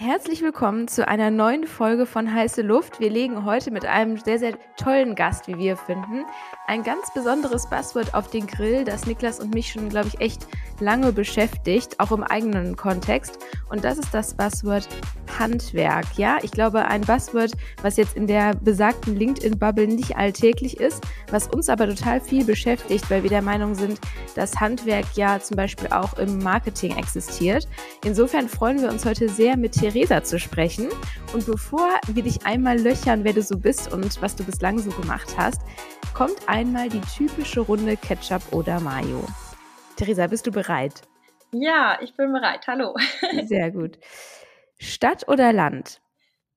Herzlich willkommen zu einer neuen Folge von Heiße Luft. Wir legen heute mit einem sehr, sehr tollen Gast, wie wir finden, ein ganz besonderes Buzzword auf den Grill, das Niklas und mich schon, glaube ich, echt lange beschäftigt, auch im eigenen Kontext. Und das ist das Buzzword Handwerk. Ja, ich glaube, ein Buzzword, was jetzt in der besagten LinkedIn-Bubble nicht alltäglich ist, was uns aber total viel beschäftigt, weil wir der Meinung sind, dass Handwerk ja zum Beispiel auch im Marketing existiert. Insofern freuen wir uns heute sehr mit Theresa zu sprechen. Und bevor wir dich einmal löchern, wer du so bist und was du bislang so gemacht hast, kommt einmal die typische Runde Ketchup oder Mayo. Theresa, bist du bereit? Ja, ich bin bereit. Hallo. Sehr gut. Stadt oder Land?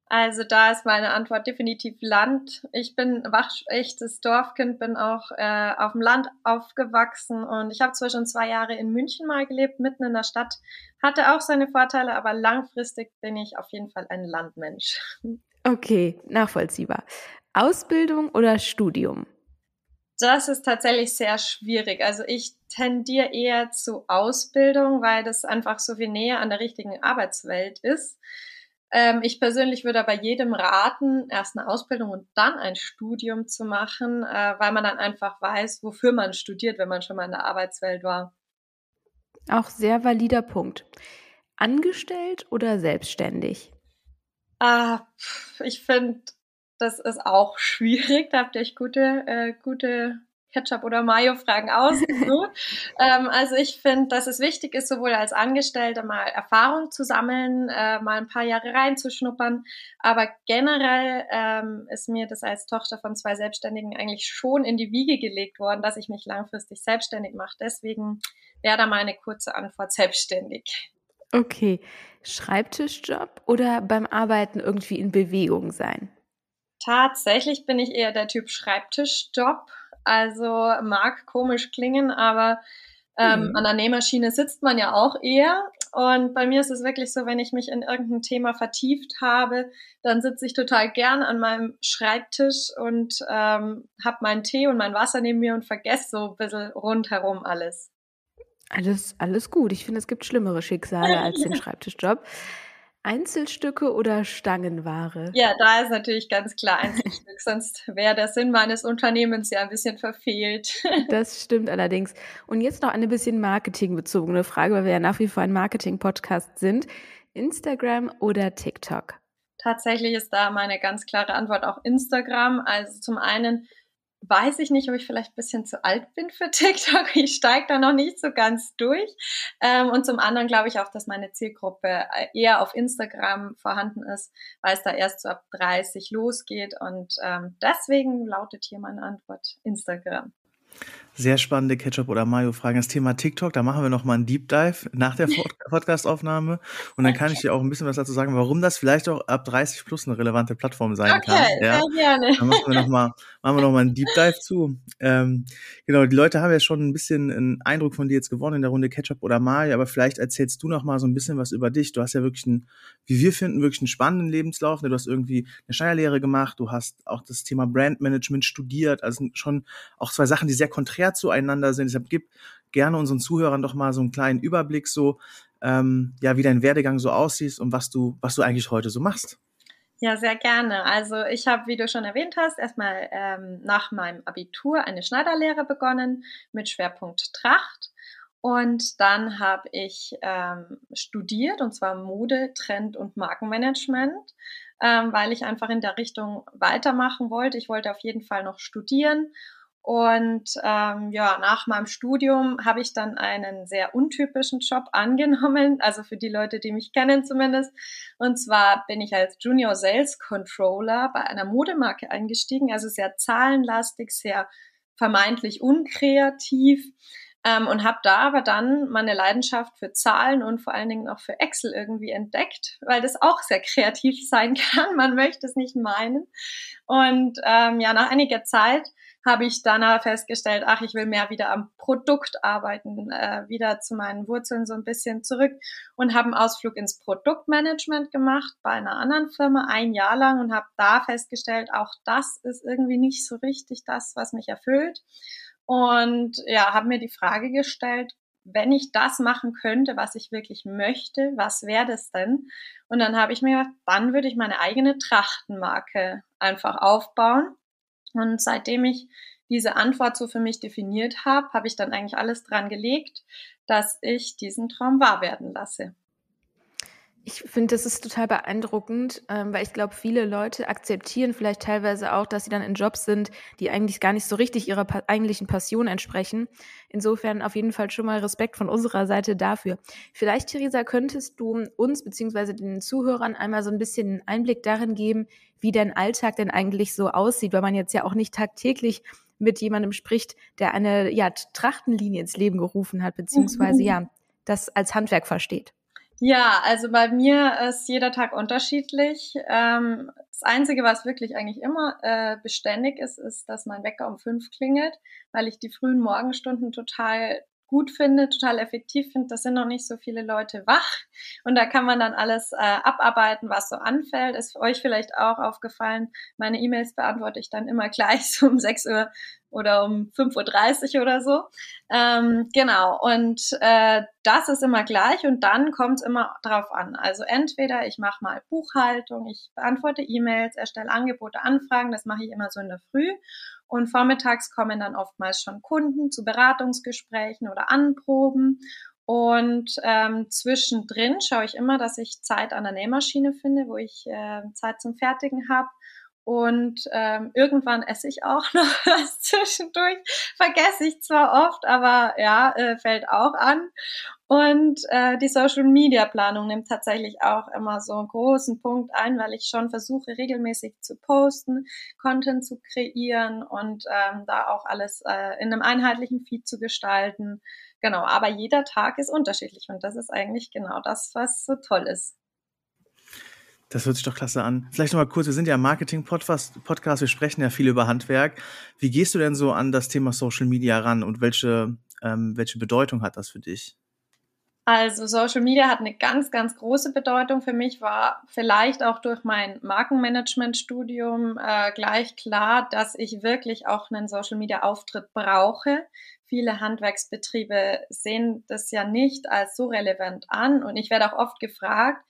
Also da ist meine Antwort definitiv Land. Ich bin wachechtes Dorfkind, bin auch äh, auf dem Land aufgewachsen und ich habe zwar schon zwei Jahre in München mal gelebt, mitten in der Stadt, hatte auch seine Vorteile, aber langfristig bin ich auf jeden Fall ein Landmensch. Okay, nachvollziehbar. Ausbildung oder Studium? Das ist tatsächlich sehr schwierig. Also ich tendiere eher zu Ausbildung, weil das einfach so viel näher an der richtigen Arbeitswelt ist. Ähm, ich persönlich würde aber jedem raten, erst eine Ausbildung und dann ein Studium zu machen, äh, weil man dann einfach weiß, wofür man studiert, wenn man schon mal in der Arbeitswelt war. Auch sehr valider Punkt. Angestellt oder selbstständig? Ah, ich finde, das ist auch schwierig. Da habt ihr euch gute, äh, gute Ketchup- oder Mayo-Fragen ausgesucht. ähm, also ich finde, dass es wichtig ist, sowohl als Angestellte mal Erfahrung zu sammeln, äh, mal ein paar Jahre reinzuschnuppern. Aber generell ähm, ist mir das als Tochter von zwei Selbstständigen eigentlich schon in die Wiege gelegt worden, dass ich mich langfristig selbstständig mache. Deswegen wäre da meine kurze Antwort selbstständig. Okay. Schreibtischjob oder beim Arbeiten irgendwie in Bewegung sein? Tatsächlich bin ich eher der Typ Schreibtischjob also mag komisch klingen, aber ähm, mhm. an der Nähmaschine sitzt man ja auch eher. Und bei mir ist es wirklich so, wenn ich mich in irgendein Thema vertieft habe, dann sitze ich total gern an meinem Schreibtisch und ähm, habe meinen Tee und mein Wasser neben mir und vergesse so ein bisschen rundherum alles. Alles, alles gut. Ich finde, es gibt schlimmere Schicksale als den Schreibtischjob. Einzelstücke oder Stangenware? Ja, da ist natürlich ganz klar Einzelstück, sonst wäre der Sinn meines Unternehmens ja ein bisschen verfehlt. Das stimmt allerdings. Und jetzt noch eine bisschen marketingbezogene Frage, weil wir ja nach wie vor ein Marketing-Podcast sind. Instagram oder TikTok? Tatsächlich ist da meine ganz klare Antwort auch Instagram. Also zum einen weiß ich nicht, ob ich vielleicht ein bisschen zu alt bin für TikTok. Ich steige da noch nicht so ganz durch. Ähm, und zum anderen glaube ich auch, dass meine Zielgruppe äh, eher auf Instagram vorhanden ist, weil es da erst so ab 30 losgeht. Und ähm, deswegen lautet hier meine Antwort Instagram sehr spannende Ketchup- oder Mayo-Fragen. Das Thema TikTok, da machen wir nochmal einen Deep Dive nach der Podcast-Aufnahme. Und dann kann ich dir auch ein bisschen was dazu sagen, warum das vielleicht auch ab 30 plus eine relevante Plattform sein okay, kann. Ja, sehr gerne. Dann machen wir nochmal machen wir noch mal einen Deep Dive zu. Ähm, genau, die Leute haben ja schon ein bisschen einen Eindruck von dir jetzt gewonnen in der Runde Ketchup oder Mayo, aber vielleicht erzählst du noch mal so ein bisschen was über dich. Du hast ja wirklich einen, wie wir finden, wirklich einen spannenden Lebenslauf. Du hast irgendwie eine Steuerlehre gemacht, du hast auch das Thema Brandmanagement studiert, also schon auch zwei Sachen, die sehr konträr zueinander sind. Deshalb gib gerne unseren Zuhörern doch mal so einen kleinen Überblick, so ähm, ja, wie dein Werdegang so aussieht und was du, was du eigentlich heute so machst. Ja, sehr gerne. Also ich habe, wie du schon erwähnt hast, erstmal ähm, nach meinem Abitur eine Schneiderlehre begonnen mit Schwerpunkt Tracht. Und dann habe ich ähm, studiert, und zwar Mode, Trend und Markenmanagement, ähm, weil ich einfach in der Richtung weitermachen wollte. Ich wollte auf jeden Fall noch studieren und ähm, ja, nach meinem Studium habe ich dann einen sehr untypischen Job angenommen, also für die Leute, die mich kennen zumindest. Und zwar bin ich als Junior Sales Controller bei einer Modemarke eingestiegen, also sehr zahlenlastig, sehr vermeintlich unkreativ. Ähm, und habe da aber dann meine Leidenschaft für Zahlen und vor allen Dingen auch für Excel irgendwie entdeckt, weil das auch sehr kreativ sein kann. Man möchte es nicht meinen. Und ähm, ja, nach einiger Zeit habe ich danach festgestellt, ach, ich will mehr wieder am Produkt arbeiten, äh, wieder zu meinen Wurzeln so ein bisschen zurück und habe einen Ausflug ins Produktmanagement gemacht bei einer anderen Firma ein Jahr lang und habe da festgestellt, auch das ist irgendwie nicht so richtig das, was mich erfüllt. Und ja, habe mir die Frage gestellt, wenn ich das machen könnte, was ich wirklich möchte, was wäre das denn? Und dann habe ich mir gedacht, dann würde ich meine eigene Trachtenmarke einfach aufbauen. Und seitdem ich diese Antwort so für mich definiert habe, habe ich dann eigentlich alles dran gelegt, dass ich diesen Traum wahr werden lasse. Ich finde, das ist total beeindruckend, ähm, weil ich glaube, viele Leute akzeptieren vielleicht teilweise auch, dass sie dann in Jobs sind, die eigentlich gar nicht so richtig ihrer pa eigentlichen Passion entsprechen. Insofern auf jeden Fall schon mal Respekt von unserer Seite dafür. Vielleicht, Theresa, könntest du uns beziehungsweise den Zuhörern einmal so ein bisschen einen Einblick darin geben, wie dein Alltag denn eigentlich so aussieht, weil man jetzt ja auch nicht tagtäglich mit jemandem spricht, der eine ja, Trachtenlinie ins Leben gerufen hat, beziehungsweise ja, das als Handwerk versteht. Ja, also bei mir ist jeder Tag unterschiedlich. Ähm, das Einzige, was wirklich eigentlich immer äh, beständig ist, ist, dass mein Wecker um fünf klingelt, weil ich die frühen Morgenstunden total gut finde, total effektiv finde. Da sind noch nicht so viele Leute wach und da kann man dann alles äh, abarbeiten, was so anfällt. Ist euch vielleicht auch aufgefallen, meine E-Mails beantworte ich dann immer gleich so um 6 Uhr oder um 5.30 Uhr oder so. Ähm, genau, und äh, das ist immer gleich und dann kommt es immer drauf an. Also entweder ich mache mal Buchhaltung, ich beantworte E-Mails, erstelle Angebote, Anfragen, das mache ich immer so in der Früh. Und vormittags kommen dann oftmals schon Kunden zu Beratungsgesprächen oder Anproben. Und ähm, zwischendrin schaue ich immer, dass ich Zeit an der Nähmaschine finde, wo ich äh, Zeit zum Fertigen habe und ähm, irgendwann esse ich auch noch was zwischendurch. Vergesse ich zwar oft, aber ja, äh, fällt auch an. Und äh, die Social Media Planung nimmt tatsächlich auch immer so einen großen Punkt ein, weil ich schon versuche, regelmäßig zu posten, Content zu kreieren und ähm, da auch alles äh, in einem einheitlichen Feed zu gestalten. Genau, aber jeder Tag ist unterschiedlich und das ist eigentlich genau das, was so toll ist. Das hört sich doch klasse an. Vielleicht noch mal kurz, wir sind ja Marketing-Podcast, Podcast, wir sprechen ja viel über Handwerk. Wie gehst du denn so an das Thema Social Media ran und welche, ähm, welche Bedeutung hat das für dich? Also Social Media hat eine ganz, ganz große Bedeutung. Für mich war vielleicht auch durch mein Markenmanagement-Studium äh, gleich klar, dass ich wirklich auch einen Social Media-Auftritt brauche. Viele Handwerksbetriebe sehen das ja nicht als so relevant an und ich werde auch oft gefragt,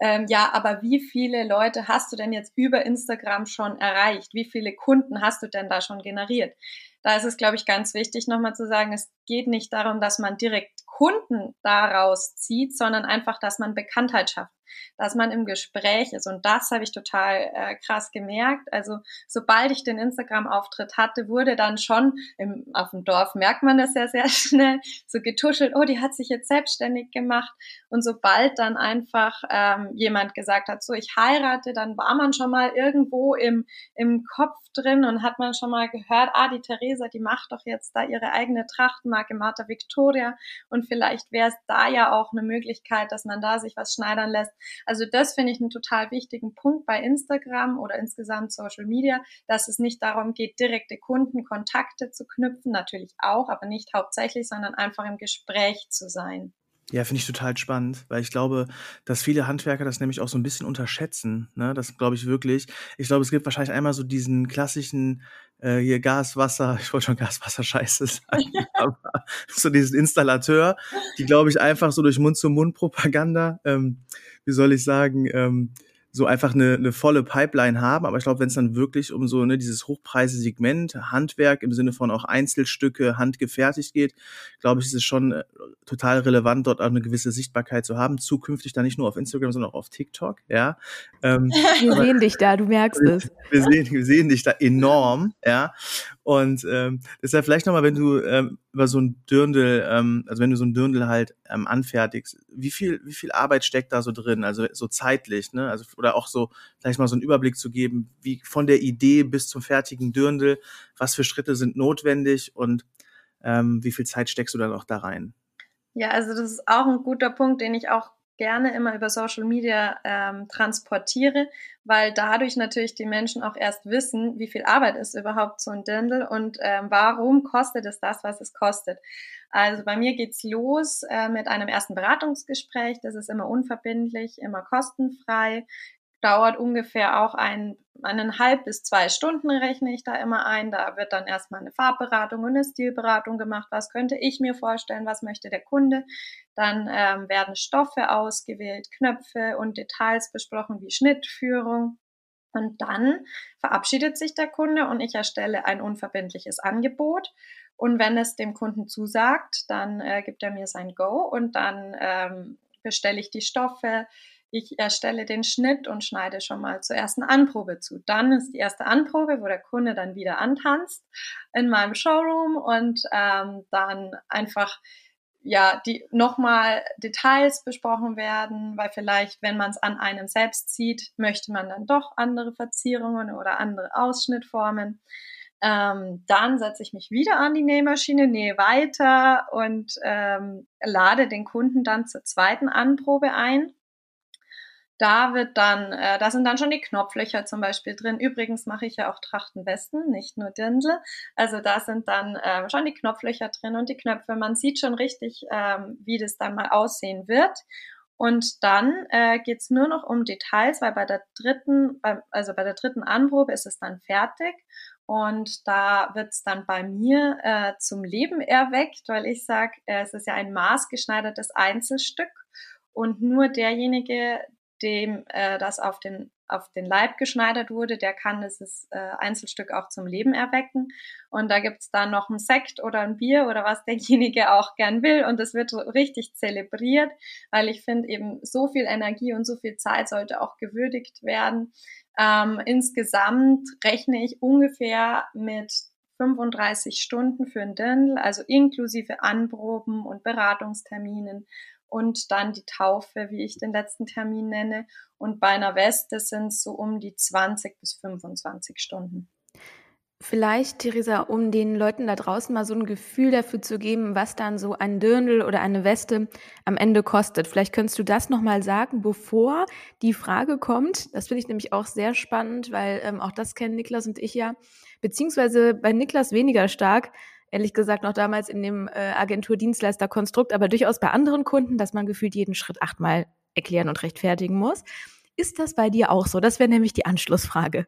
ähm, ja, aber wie viele Leute hast du denn jetzt über Instagram schon erreicht? Wie viele Kunden hast du denn da schon generiert? Da ist es, glaube ich, ganz wichtig, nochmal zu sagen, es geht nicht darum, dass man direkt Kunden daraus zieht, sondern einfach, dass man Bekanntheit schafft dass man im Gespräch ist. Und das habe ich total äh, krass gemerkt. Also sobald ich den Instagram-Auftritt hatte, wurde dann schon im, auf dem Dorf, merkt man das ja sehr schnell, so getuschelt, oh, die hat sich jetzt selbstständig gemacht. Und sobald dann einfach ähm, jemand gesagt hat, so, ich heirate, dann war man schon mal irgendwo im, im Kopf drin und hat man schon mal gehört, ah, die Theresa, die macht doch jetzt da ihre eigene Trachtenmarke Martha Victoria und vielleicht wäre es da ja auch eine Möglichkeit, dass man da sich was schneidern lässt. Also das finde ich einen total wichtigen Punkt bei Instagram oder insgesamt Social Media, dass es nicht darum geht, direkte Kundenkontakte zu knüpfen, natürlich auch, aber nicht hauptsächlich, sondern einfach im Gespräch zu sein. Ja, finde ich total spannend, weil ich glaube, dass viele Handwerker das nämlich auch so ein bisschen unterschätzen. Ne? Das glaube ich wirklich. Ich glaube, es gibt wahrscheinlich einmal so diesen klassischen äh, hier Gas, Wasser, ich wollte schon Gas, Wasser Scheiße sagen, aber so diesen Installateur, die glaube ich einfach so durch Mund-zu-Mund-Propaganda, ähm, wie soll ich sagen, ähm, so einfach eine, eine volle Pipeline haben. Aber ich glaube, wenn es dann wirklich um so ne, dieses Hochpreise-Segment, Handwerk im Sinne von auch Einzelstücke handgefertigt geht, glaube ich, ist es schon äh, total relevant, dort auch eine gewisse Sichtbarkeit zu haben. Zukünftig dann nicht nur auf Instagram, sondern auch auf TikTok. Ja, ähm, wir sehen dich da, du merkst es. Wir sehen, wir sehen dich da enorm. Ja, und ähm, deshalb vielleicht nochmal, wenn du ähm, über so ein Dürndl, ähm, also wenn du so ein Dürndl halt ähm, anfertigst, wie viel, wie viel Arbeit steckt da so drin? Also so zeitlich, ne? Also oder auch so vielleicht mal so einen Überblick zu geben, wie von der Idee bis zum fertigen Dürndl, was für Schritte sind notwendig und ähm, wie viel Zeit steckst du dann auch da rein? Ja, also das ist auch ein guter Punkt, den ich auch gerne immer über Social Media ähm, transportiere, weil dadurch natürlich die Menschen auch erst wissen, wie viel Arbeit ist überhaupt so ein Dirndl und ähm, warum kostet es das, was es kostet. Also bei mir geht's los äh, mit einem ersten Beratungsgespräch. Das ist immer unverbindlich, immer kostenfrei. dauert ungefähr auch ein, eineinhalb bis zwei Stunden rechne ich da immer ein. Da wird dann erstmal eine Farbberatung und eine Stilberatung gemacht. Was könnte ich mir vorstellen? Was möchte der Kunde? Dann ähm, werden Stoffe ausgewählt, Knöpfe und Details besprochen wie Schnittführung. Und dann verabschiedet sich der Kunde und ich erstelle ein unverbindliches Angebot. Und wenn es dem Kunden zusagt, dann äh, gibt er mir sein Go und dann ähm, bestelle ich die Stoffe. Ich erstelle den Schnitt und schneide schon mal zur ersten Anprobe zu. Dann ist die erste Anprobe, wo der Kunde dann wieder antanzt in meinem Showroom und ähm, dann einfach ja, die nochmal Details besprochen werden, weil vielleicht, wenn man es an einem selbst sieht, möchte man dann doch andere Verzierungen oder andere Ausschnittformen. Ähm, dann setze ich mich wieder an die Nähmaschine, nähe weiter und ähm, lade den Kunden dann zur zweiten Anprobe ein. Da wird dann, äh, da sind dann schon die Knopflöcher zum Beispiel drin. Übrigens mache ich ja auch Trachtenwesten, nicht nur Dirndl. Also da sind dann äh, schon die Knopflöcher drin und die Knöpfe. Man sieht schon richtig, ähm, wie das dann mal aussehen wird. Und dann äh, geht es nur noch um Details, weil bei der dritten, also bei der dritten Anprobe ist es dann fertig. Und da wird es dann bei mir äh, zum Leben erweckt, weil ich sage, äh, es ist ja ein maßgeschneidertes Einzelstück. Und nur derjenige, dem äh, das auf den, auf den Leib geschneidert wurde, der kann dieses äh, Einzelstück auch zum Leben erwecken. Und da gibt's dann noch ein Sekt oder ein Bier oder was derjenige auch gern will. Und das wird richtig zelebriert, weil ich finde eben so viel Energie und so viel Zeit sollte auch gewürdigt werden. Ähm, insgesamt rechne ich ungefähr mit 35 Stunden für ein Dirndl, also inklusive Anproben und Beratungsterminen und dann die Taufe, wie ich den letzten Termin nenne. Und bei einer Weste sind es so um die 20 bis 25 Stunden. Vielleicht, Theresa, um den Leuten da draußen mal so ein Gefühl dafür zu geben, was dann so ein Dirndl oder eine Weste am Ende kostet. Vielleicht könntest du das nochmal sagen, bevor die Frage kommt. Das finde ich nämlich auch sehr spannend, weil ähm, auch das kennen Niklas und ich ja. Beziehungsweise bei Niklas weniger stark, ehrlich gesagt noch damals in dem äh, Agenturdienstleisterkonstrukt, aber durchaus bei anderen Kunden, dass man gefühlt jeden Schritt achtmal erklären und rechtfertigen muss. Ist das bei dir auch so? Das wäre nämlich die Anschlussfrage.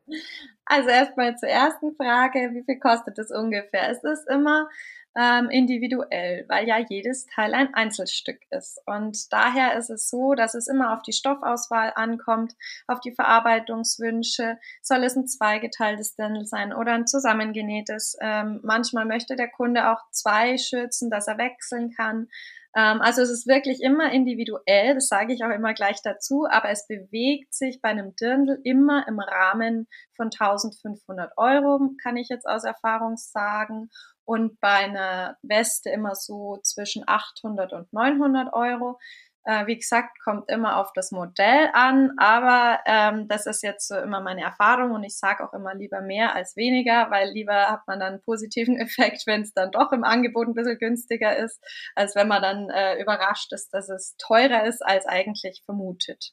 Also erstmal zur ersten Frage, wie viel kostet es ungefähr? Es ist immer ähm, individuell, weil ja jedes Teil ein Einzelstück ist. Und daher ist es so, dass es immer auf die Stoffauswahl ankommt, auf die Verarbeitungswünsche. Soll es ein zweigeteiltes Dirndl sein oder ein zusammengenähtes? Ähm, manchmal möchte der Kunde auch zwei Schürzen, dass er wechseln kann. Ähm, also es ist wirklich immer individuell, das sage ich auch immer gleich dazu, aber es bewegt sich bei einem Dirndl immer im Rahmen von 1500 Euro, kann ich jetzt aus Erfahrung sagen und bei einer Weste immer so zwischen 800 und 900 Euro. Äh, wie gesagt, kommt immer auf das Modell an, aber ähm, das ist jetzt so immer meine Erfahrung und ich sage auch immer lieber mehr als weniger, weil lieber hat man dann einen positiven Effekt, wenn es dann doch im Angebot ein bisschen günstiger ist, als wenn man dann äh, überrascht ist, dass es teurer ist als eigentlich vermutet.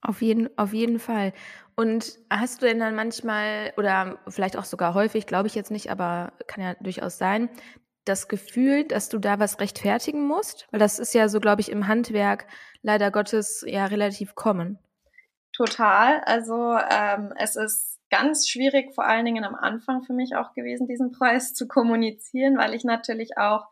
Auf jeden, auf jeden Fall. Und hast du denn dann manchmal oder vielleicht auch sogar häufig, glaube ich jetzt nicht, aber kann ja durchaus sein, das Gefühl, dass du da was rechtfertigen musst? Weil das ist ja so, glaube ich, im Handwerk leider Gottes ja relativ kommen. Total. Also ähm, es ist ganz schwierig, vor allen Dingen am Anfang für mich auch gewesen, diesen Preis zu kommunizieren, weil ich natürlich auch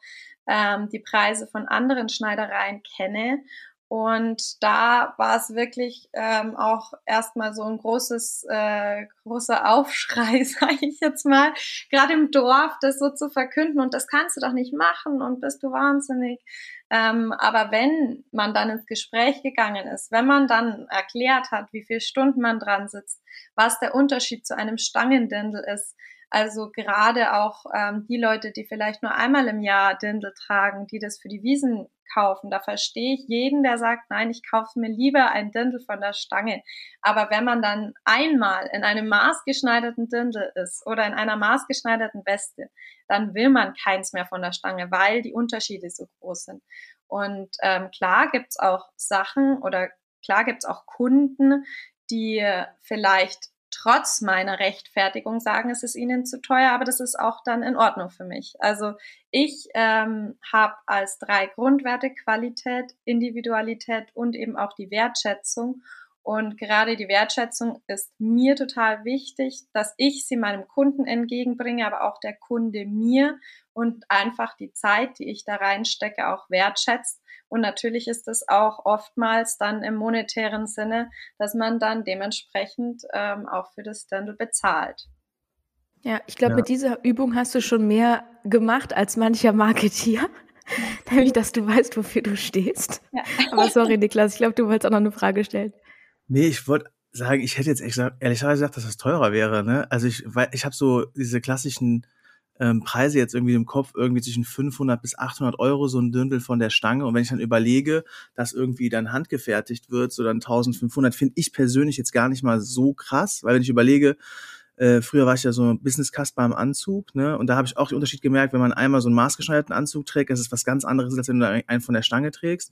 ähm, die Preise von anderen Schneidereien kenne und da war es wirklich ähm, auch erstmal so ein großes, äh, großer Aufschrei, sage ich jetzt mal, gerade im Dorf, das so zu verkünden und das kannst du doch nicht machen und bist du wahnsinnig. Ähm, aber wenn man dann ins Gespräch gegangen ist, wenn man dann erklärt hat, wie viele Stunden man dran sitzt, was der Unterschied zu einem Stangendindel ist, also gerade auch ähm, die Leute, die vielleicht nur einmal im Jahr Dindel tragen, die das für die Wiesen kaufen. Da verstehe ich jeden, der sagt, nein, ich kaufe mir lieber ein Dirndl von der Stange. Aber wenn man dann einmal in einem maßgeschneiderten Dirndl ist oder in einer maßgeschneiderten Weste, dann will man keins mehr von der Stange, weil die Unterschiede so groß sind. Und ähm, klar gibt's auch Sachen oder klar gibt's auch Kunden, die vielleicht trotz meiner Rechtfertigung sagen, es ist ihnen zu teuer, aber das ist auch dann in Ordnung für mich. Also ich ähm, habe als drei Grundwerte Qualität, Individualität und eben auch die Wertschätzung. Und gerade die Wertschätzung ist mir total wichtig, dass ich sie meinem Kunden entgegenbringe, aber auch der Kunde mir und einfach die Zeit, die ich da reinstecke, auch wertschätzt. Und natürlich ist es auch oftmals dann im monetären Sinne, dass man dann dementsprechend ähm, auch für das Dirndl bezahlt. Ja, ich glaube, ja. mit dieser Übung hast du schon mehr gemacht als mancher Marketier. Nämlich, dass du weißt, wofür du stehst. Ja. Aber sorry, Niklas, ich glaube, du wolltest auch noch eine Frage stellen. Nee, ich wollte sagen, ich hätte jetzt echt ehrlich gesagt, dass das teurer wäre. Ne? Also ich, weil ich habe so diese klassischen ähm, Preise jetzt irgendwie im Kopf, irgendwie zwischen 500 bis 800 Euro so ein Dündel von der Stange. Und wenn ich dann überlege, dass irgendwie dann handgefertigt wird, so dann 1500, finde ich persönlich jetzt gar nicht mal so krass, weil wenn ich überlege, äh, früher war ich ja so Business Casper im Anzug, ne? Und da habe ich auch den Unterschied gemerkt, wenn man einmal so einen maßgeschneiderten Anzug trägt, das ist was ganz anderes, als wenn du einen von der Stange trägst.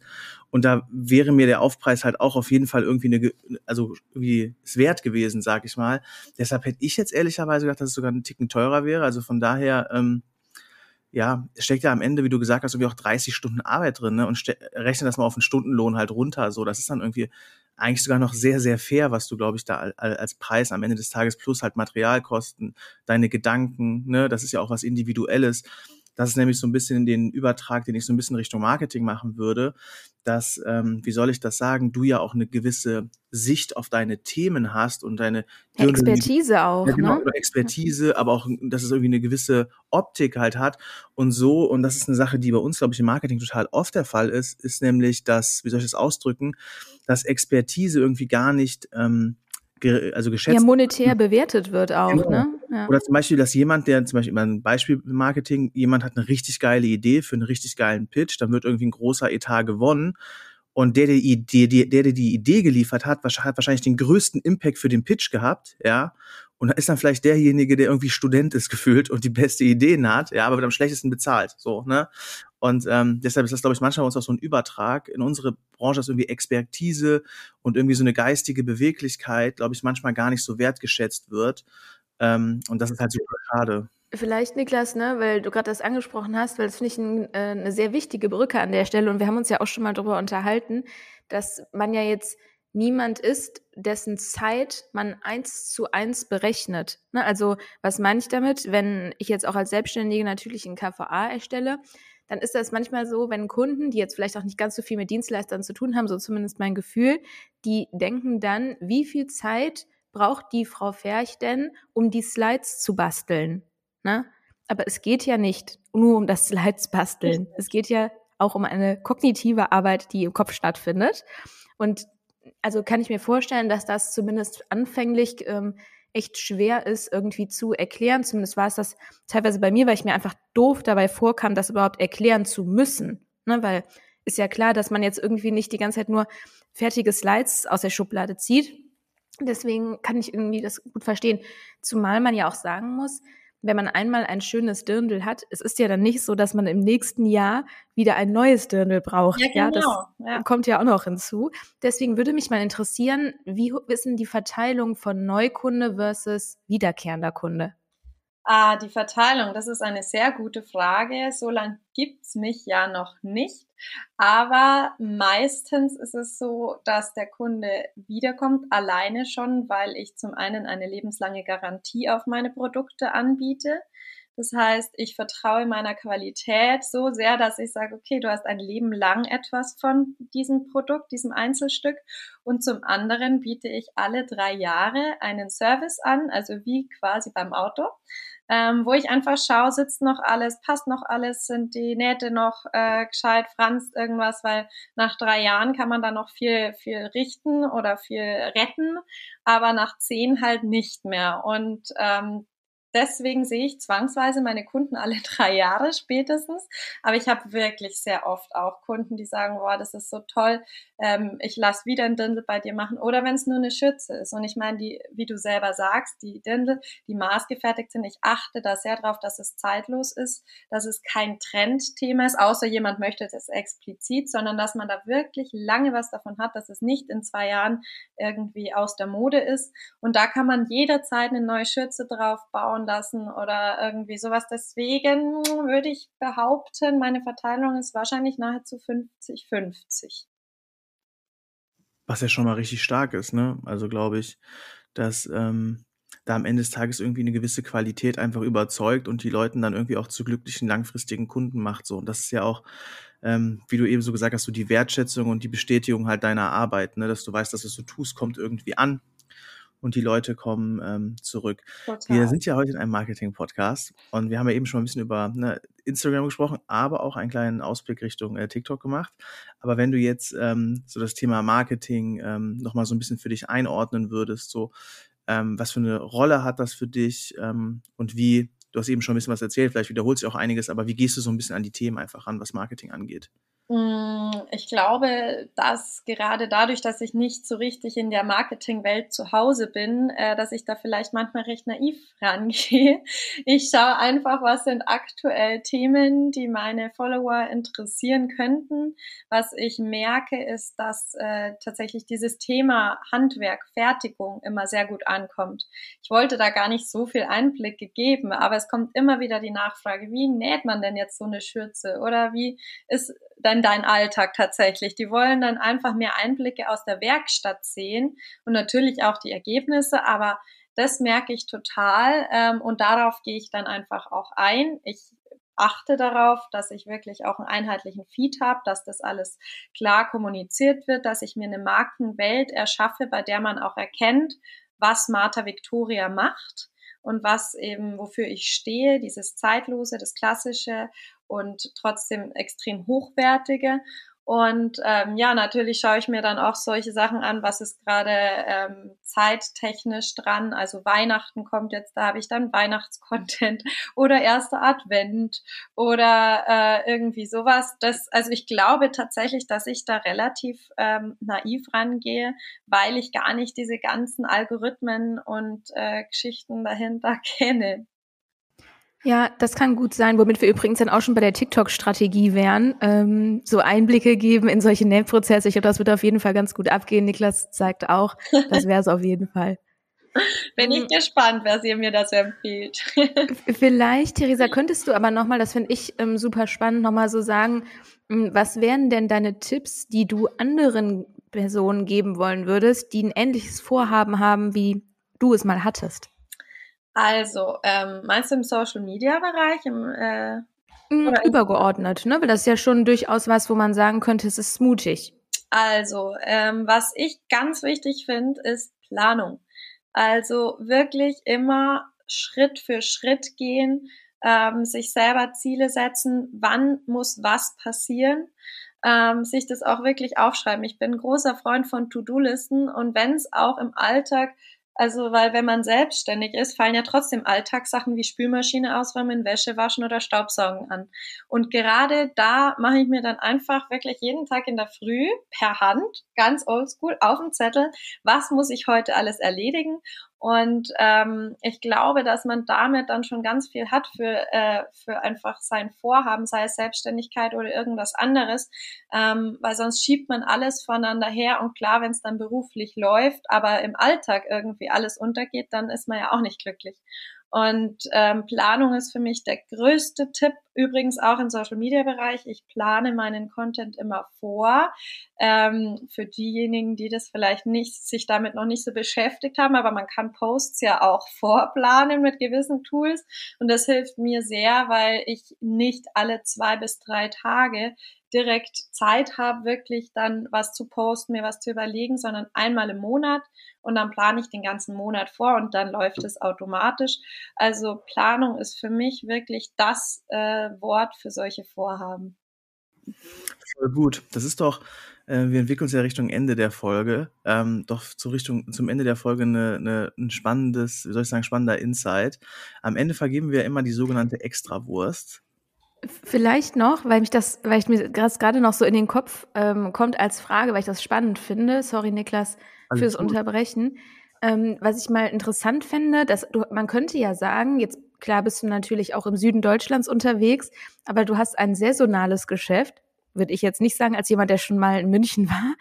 Und da wäre mir der Aufpreis halt auch auf jeden Fall irgendwie eine, also irgendwie es wert gewesen, sag ich mal. Deshalb hätte ich jetzt ehrlicherweise gedacht, dass es sogar einen Ticken teurer wäre. Also von daher, ähm, ja, steckt ja am Ende, wie du gesagt hast, irgendwie auch 30 Stunden Arbeit drin, ne? Und rechne das mal auf den Stundenlohn halt runter. So, das ist dann irgendwie eigentlich sogar noch sehr, sehr fair, was du, glaube ich, da als Preis am Ende des Tages plus halt Materialkosten, deine Gedanken, ne, das ist ja auch was Individuelles. Das ist nämlich so ein bisschen den Übertrag, den ich so ein bisschen Richtung Marketing machen würde, dass, ähm, wie soll ich das sagen, du ja auch eine gewisse Sicht auf deine Themen hast und deine Expertise auch, ja, genau, ne? Expertise, aber auch, dass es irgendwie eine gewisse Optik halt hat und so und das ist eine Sache, die bei uns, glaube ich, im Marketing total oft der Fall ist, ist nämlich, dass, wie soll ich das ausdrücken, dass Expertise irgendwie gar nicht ähm, also geschätzt. Ja, monetär bewertet wird auch, genau. ne? Ja. Oder zum Beispiel, dass jemand, der zum Beispiel immer ein Beispiel Marketing, jemand hat eine richtig geile Idee für einen richtig geilen Pitch, dann wird irgendwie ein großer Etat gewonnen. Und der, der, die, der, der die Idee geliefert hat, hat wahrscheinlich den größten Impact für den Pitch gehabt, ja. Und ist dann vielleicht derjenige, der irgendwie Student ist gefühlt und die beste Ideen hat, ja, aber wird am schlechtesten bezahlt, so, ne? Und ähm, deshalb ist das, glaube ich, manchmal uns auch so ein Übertrag in unsere Branche, dass irgendwie Expertise und irgendwie so eine geistige Beweglichkeit, glaube ich, manchmal gar nicht so wertgeschätzt wird. Ähm, und das ist halt super schade. Vielleicht, Niklas, ne, weil du gerade das angesprochen hast, weil das finde ich ein, äh, eine sehr wichtige Brücke an der Stelle und wir haben uns ja auch schon mal darüber unterhalten, dass man ja jetzt niemand ist, dessen Zeit man eins zu eins berechnet. Ne? Also was meine ich damit? Wenn ich jetzt auch als Selbstständige natürlich einen KVA erstelle, dann ist das manchmal so, wenn Kunden, die jetzt vielleicht auch nicht ganz so viel mit Dienstleistern zu tun haben, so zumindest mein Gefühl, die denken dann, wie viel Zeit braucht die Frau Ferch denn, um die Slides zu basteln? Ne? Aber es geht ja nicht nur um das Slides basteln. Es geht ja auch um eine kognitive Arbeit, die im Kopf stattfindet. Und also kann ich mir vorstellen, dass das zumindest anfänglich ähm, echt schwer ist, irgendwie zu erklären. Zumindest war es das teilweise bei mir, weil ich mir einfach doof dabei vorkam, das überhaupt erklären zu müssen. Ne? Weil ist ja klar, dass man jetzt irgendwie nicht die ganze Zeit nur fertige Slides aus der Schublade zieht. Deswegen kann ich irgendwie das gut verstehen. Zumal man ja auch sagen muss, wenn man einmal ein schönes Dirndl hat, es ist ja dann nicht so, dass man im nächsten Jahr wieder ein neues Dirndl braucht. Ja, genau. ja das ja. kommt ja auch noch hinzu. Deswegen würde mich mal interessieren, wie wissen die Verteilung von Neukunde versus wiederkehrender Kunde? Ah, die Verteilung, das ist eine sehr gute Frage. So lange gibt's mich ja noch nicht. Aber meistens ist es so, dass der Kunde wiederkommt, alleine schon, weil ich zum einen eine lebenslange Garantie auf meine Produkte anbiete. Das heißt, ich vertraue meiner Qualität so sehr, dass ich sage, okay, du hast ein Leben lang etwas von diesem Produkt, diesem Einzelstück. Und zum anderen biete ich alle drei Jahre einen Service an, also wie quasi beim Auto ähm, wo ich einfach schaue, sitzt noch alles, passt noch alles, sind die Nähte noch äh, gescheit, franzt irgendwas, weil nach drei Jahren kann man da noch viel, viel richten oder viel retten, aber nach zehn halt nicht mehr. Und ähm, deswegen sehe ich zwangsweise meine Kunden alle drei Jahre spätestens. Aber ich habe wirklich sehr oft auch Kunden, die sagen, boah, das ist so toll, ähm, ich lasse wieder ein Dirndl bei dir machen. Oder wenn es nur eine Schürze ist. Und ich meine, die, wie du selber sagst, die Dirndl, die maßgefertigt sind, ich achte da sehr drauf, dass es zeitlos ist, dass es kein Trendthema ist, außer jemand möchte das explizit, sondern dass man da wirklich lange was davon hat, dass es nicht in zwei Jahren irgendwie aus der Mode ist. Und da kann man jederzeit eine neue Schürze drauf bauen lassen oder irgendwie sowas. Deswegen würde ich behaupten, meine Verteilung ist wahrscheinlich nahezu 50-50. Was ja schon mal richtig stark ist, ne? Also glaube ich, dass ähm, da am Ende des Tages irgendwie eine gewisse Qualität einfach überzeugt und die Leuten dann irgendwie auch zu glücklichen langfristigen Kunden macht. So und das ist ja auch, ähm, wie du eben so gesagt hast, so die Wertschätzung und die Bestätigung halt deiner Arbeit, ne? Dass du weißt, dass was du tust, kommt irgendwie an und die Leute kommen ähm, zurück. Total. Wir sind ja heute in einem Marketing-Podcast und wir haben ja eben schon ein bisschen über ne, Instagram gesprochen, aber auch einen kleinen Ausblick Richtung äh, TikTok gemacht. Aber wenn du jetzt ähm, so das Thema Marketing ähm, nochmal so ein bisschen für dich einordnen würdest, so ähm, was für eine Rolle hat das für dich ähm, und wie, du hast eben schon ein bisschen was erzählt, vielleicht wiederholt sich auch einiges, aber wie gehst du so ein bisschen an die Themen einfach an, was Marketing angeht? Mm, ich glaube, dass gerade dadurch, dass ich nicht so richtig in der Marketingwelt zu Hause bin, äh, dass ich da vielleicht manchmal recht naiv rangehe. Ich schaue einfach, was sind aktuell Themen, die meine Follower interessieren könnten. Was ich merke, ist, dass äh, tatsächlich dieses Thema Handwerk, Fertigung immer sehr gut ankommt. Ich wollte da gar nicht so viel Einblicke geben, aber es kommt immer wieder die Nachfrage, wie näht man denn jetzt so eine Schürze oder wie ist dann dein Alltag tatsächlich. Die wollen dann einfach mehr Einblicke aus der Werkstatt sehen und natürlich auch die Ergebnisse, aber das merke ich total ähm, und darauf gehe ich dann einfach auch ein. Ich achte darauf, dass ich wirklich auch einen einheitlichen Feed habe, dass das alles klar kommuniziert wird, dass ich mir eine Markenwelt erschaffe, bei der man auch erkennt, was Martha Victoria macht und was eben, wofür ich stehe, dieses Zeitlose, das Klassische und trotzdem extrem hochwertige. Und ähm, ja, natürlich schaue ich mir dann auch solche Sachen an, was ist gerade ähm, zeittechnisch dran. Also Weihnachten kommt jetzt, da habe ich dann Weihnachtscontent oder erster Advent oder äh, irgendwie sowas. Das, also ich glaube tatsächlich, dass ich da relativ ähm, naiv rangehe, weil ich gar nicht diese ganzen Algorithmen und äh, Geschichten dahinter kenne. Ja, das kann gut sein, womit wir übrigens dann auch schon bei der TikTok-Strategie wären. Ähm, so Einblicke geben in solche Nähprozesse. Ich glaube, das wird auf jeden Fall ganz gut abgehen. Niklas sagt auch, das wäre es auf jeden Fall. Bin ich gespannt, wer sie mir das empfiehlt. Vielleicht, Theresa, könntest du aber nochmal, das finde ich ähm, super spannend, nochmal so sagen, hm, was wären denn deine Tipps, die du anderen Personen geben wollen würdest, die ein ähnliches Vorhaben haben, wie du es mal hattest? Also, ähm, meinst du im Social Media Bereich? Im, äh, mm, übergeordnet, ne? Weil das ist ja schon durchaus was, wo man sagen könnte, es ist mutig. Also, ähm, was ich ganz wichtig finde, ist Planung. Also wirklich immer Schritt für Schritt gehen, ähm, sich selber Ziele setzen, wann muss was passieren, ähm, sich das auch wirklich aufschreiben. Ich bin ein großer Freund von To-Do-Listen und wenn es auch im Alltag also, weil wenn man selbstständig ist, fallen ja trotzdem Alltagssachen wie Spülmaschine ausräumen, Wäsche waschen oder Staubsaugen an. Und gerade da mache ich mir dann einfach wirklich jeden Tag in der Früh per Hand, ganz oldschool, auf dem Zettel, was muss ich heute alles erledigen und ähm, ich glaube, dass man damit dann schon ganz viel hat für, äh, für einfach sein Vorhaben, sei es Selbstständigkeit oder irgendwas anderes, ähm, weil sonst schiebt man alles voneinander her und klar, wenn es dann beruflich läuft, aber im Alltag irgendwie alles untergeht, dann ist man ja auch nicht glücklich. Und ähm, Planung ist für mich der größte Tipp, übrigens auch im Social Media Bereich. Ich plane meinen Content immer vor. Ähm, für diejenigen, die das vielleicht nicht, sich damit noch nicht so beschäftigt haben, aber man kann Posts ja auch vorplanen mit gewissen Tools. Und das hilft mir sehr, weil ich nicht alle zwei bis drei Tage direkt Zeit habe, wirklich dann was zu posten, mir was zu überlegen, sondern einmal im Monat und dann plane ich den ganzen Monat vor und dann läuft es automatisch. Also Planung ist für mich wirklich das äh, Wort für solche Vorhaben. Voll gut. Das ist doch, äh, wir entwickeln uns ja Richtung Ende der Folge, ähm, doch zur Richtung, zum Ende der Folge eine, eine, ein spannendes, wie soll ich sagen, spannender Insight. Am Ende vergeben wir immer die sogenannte Extrawurst. Vielleicht noch, weil mich das, weil ich mir das gerade noch so in den Kopf ähm, kommt als Frage, weil ich das spannend finde. Sorry, Niklas, Alles fürs gut. Unterbrechen. Ähm, was ich mal interessant finde, dass du, man könnte ja sagen, jetzt klar bist du natürlich auch im Süden Deutschlands unterwegs, aber du hast ein saisonales Geschäft, würde ich jetzt nicht sagen, als jemand, der schon mal in München war.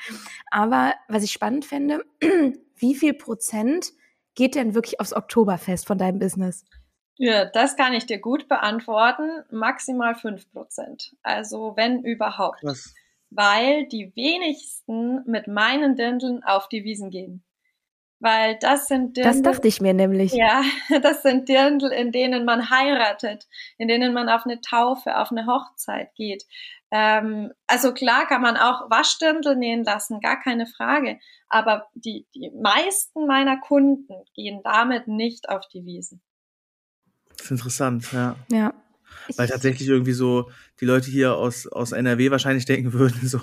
Aber was ich spannend fände, wie viel Prozent geht denn wirklich aufs Oktoberfest von deinem Business? Ja, das kann ich dir gut beantworten. Maximal fünf Prozent. Also wenn überhaupt. Was? weil die wenigsten mit meinen Dirndeln auf die Wiesen gehen. Weil das sind Dirndl. Das dachte ich mir nämlich. Ja, das sind Dirndl, in denen man heiratet, in denen man auf eine Taufe, auf eine Hochzeit geht. Ähm, also klar kann man auch Waschdirndl nähen lassen, gar keine Frage. Aber die, die meisten meiner Kunden gehen damit nicht auf die Wiesen. Das ist interessant, ja. Ja. Weil tatsächlich irgendwie so die Leute hier aus, aus NRW wahrscheinlich denken würden, so,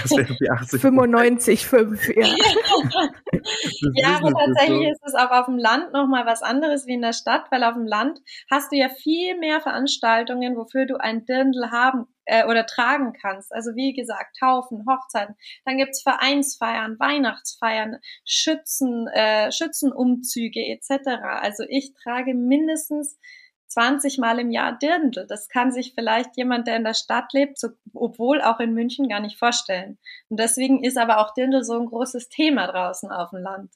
das wäre irgendwie 80. 95, 5, ja. ja, aber tatsächlich ist es auch auf dem Land nochmal was anderes wie in der Stadt, weil auf dem Land hast du ja viel mehr Veranstaltungen, wofür du ein Dirndl haben äh, oder tragen kannst. Also wie gesagt, Taufen, Hochzeiten. Dann gibt's Vereinsfeiern, Weihnachtsfeiern, Schützen, äh, Schützenumzüge etc. Also ich trage mindestens 20 Mal im Jahr Dirndl. Das kann sich vielleicht jemand, der in der Stadt lebt, so, obwohl auch in München, gar nicht vorstellen. Und deswegen ist aber auch Dirndl so ein großes Thema draußen auf dem Land.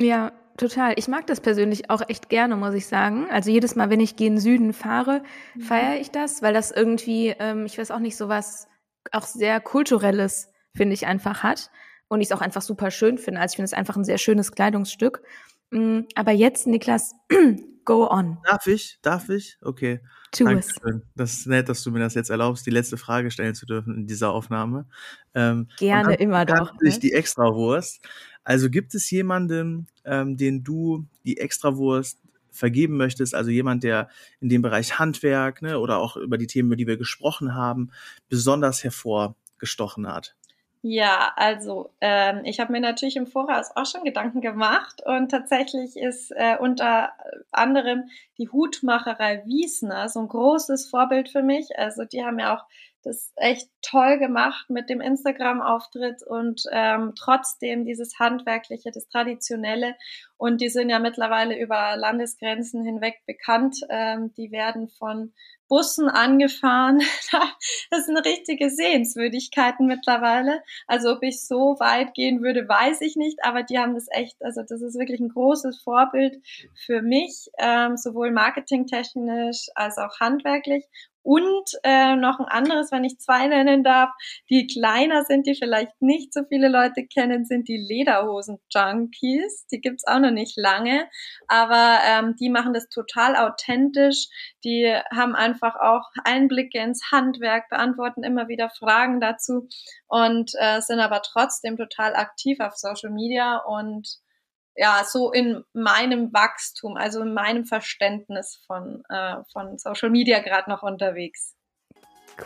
Ja, total. Ich mag das persönlich auch echt gerne, muss ich sagen. Also jedes Mal, wenn ich gen Süden fahre, mhm. feiere ich das, weil das irgendwie, ähm, ich weiß auch nicht, so was auch sehr kulturelles, finde ich, einfach hat. Und ich es auch einfach super schön finde. Also ich finde es einfach ein sehr schönes Kleidungsstück. Mm, aber jetzt, Niklas, go on. Darf ich? Darf ich? Okay. Tu Dankeschön. Es. Das ist nett, dass du mir das jetzt erlaubst, die letzte Frage stellen zu dürfen in dieser Aufnahme. Ähm, Gerne immer doch. Ne? Die Extrawurst. Also gibt es jemanden, ähm, den du die Extrawurst vergeben möchtest, also jemand, der in dem Bereich Handwerk ne, oder auch über die Themen, über die wir gesprochen haben, besonders hervorgestochen hat? Ja, also ähm, ich habe mir natürlich im Voraus auch schon Gedanken gemacht und tatsächlich ist äh, unter anderem die Hutmacherei Wiesner so ein großes Vorbild für mich. Also die haben ja auch das echt toll gemacht mit dem Instagram-Auftritt und ähm, trotzdem dieses handwerkliche, das traditionelle. Und die sind ja mittlerweile über Landesgrenzen hinweg bekannt. Ähm, die werden von Bussen angefahren. Das sind richtige Sehenswürdigkeiten mittlerweile. Also ob ich so weit gehen würde, weiß ich nicht. Aber die haben das echt, also das ist wirklich ein großes Vorbild für mich, ähm, sowohl marketingtechnisch als auch handwerklich. Und äh, noch ein anderes, wenn ich zwei nennen darf, die kleiner sind, die vielleicht nicht so viele Leute kennen, sind die Lederhosen-Junkies. Die gibt's auch noch nicht lange, aber ähm, die machen das total authentisch. Die haben einfach auch Einblicke ins Handwerk, beantworten immer wieder Fragen dazu und äh, sind aber trotzdem total aktiv auf Social Media und ja, so in meinem Wachstum, also in meinem Verständnis von, äh, von Social Media gerade noch unterwegs.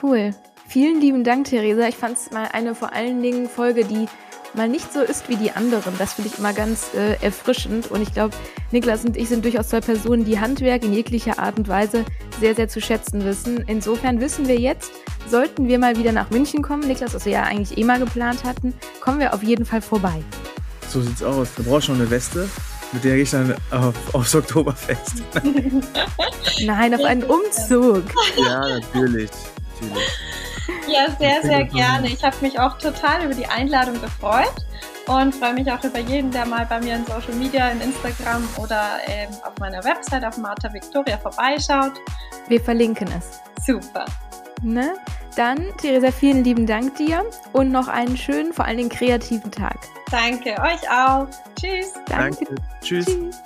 Cool. Vielen lieben Dank, Theresa. Ich fand es mal eine vor allen Dingen Folge, die mal nicht so ist wie die anderen. Das finde ich immer ganz äh, erfrischend. Und ich glaube, Niklas und ich sind durchaus zwei Personen, die Handwerk in jeglicher Art und Weise sehr, sehr zu schätzen wissen. Insofern wissen wir jetzt, sollten wir mal wieder nach München kommen, Niklas, was wir ja eigentlich eh mal geplant hatten, kommen wir auf jeden Fall vorbei. So sieht's aus. Du brauchst schon eine Weste, mit der gehe ich dann auf, aufs Oktoberfest. Nein, auf einen Umzug. Ja, natürlich. natürlich. Ja, sehr, sehr gerne. Ich habe mich auch total über die Einladung gefreut und freue mich auch über jeden, der mal bei mir in Social Media, in Instagram oder ähm, auf meiner Website auf Marta Victoria vorbeischaut. Wir verlinken es. Super. Ne? Dann, Theresa, vielen lieben Dank dir und noch einen schönen, vor allen Dingen kreativen Tag. Danke, euch auch. Tschüss. Danke. Danke. Tschüss. Tschüss.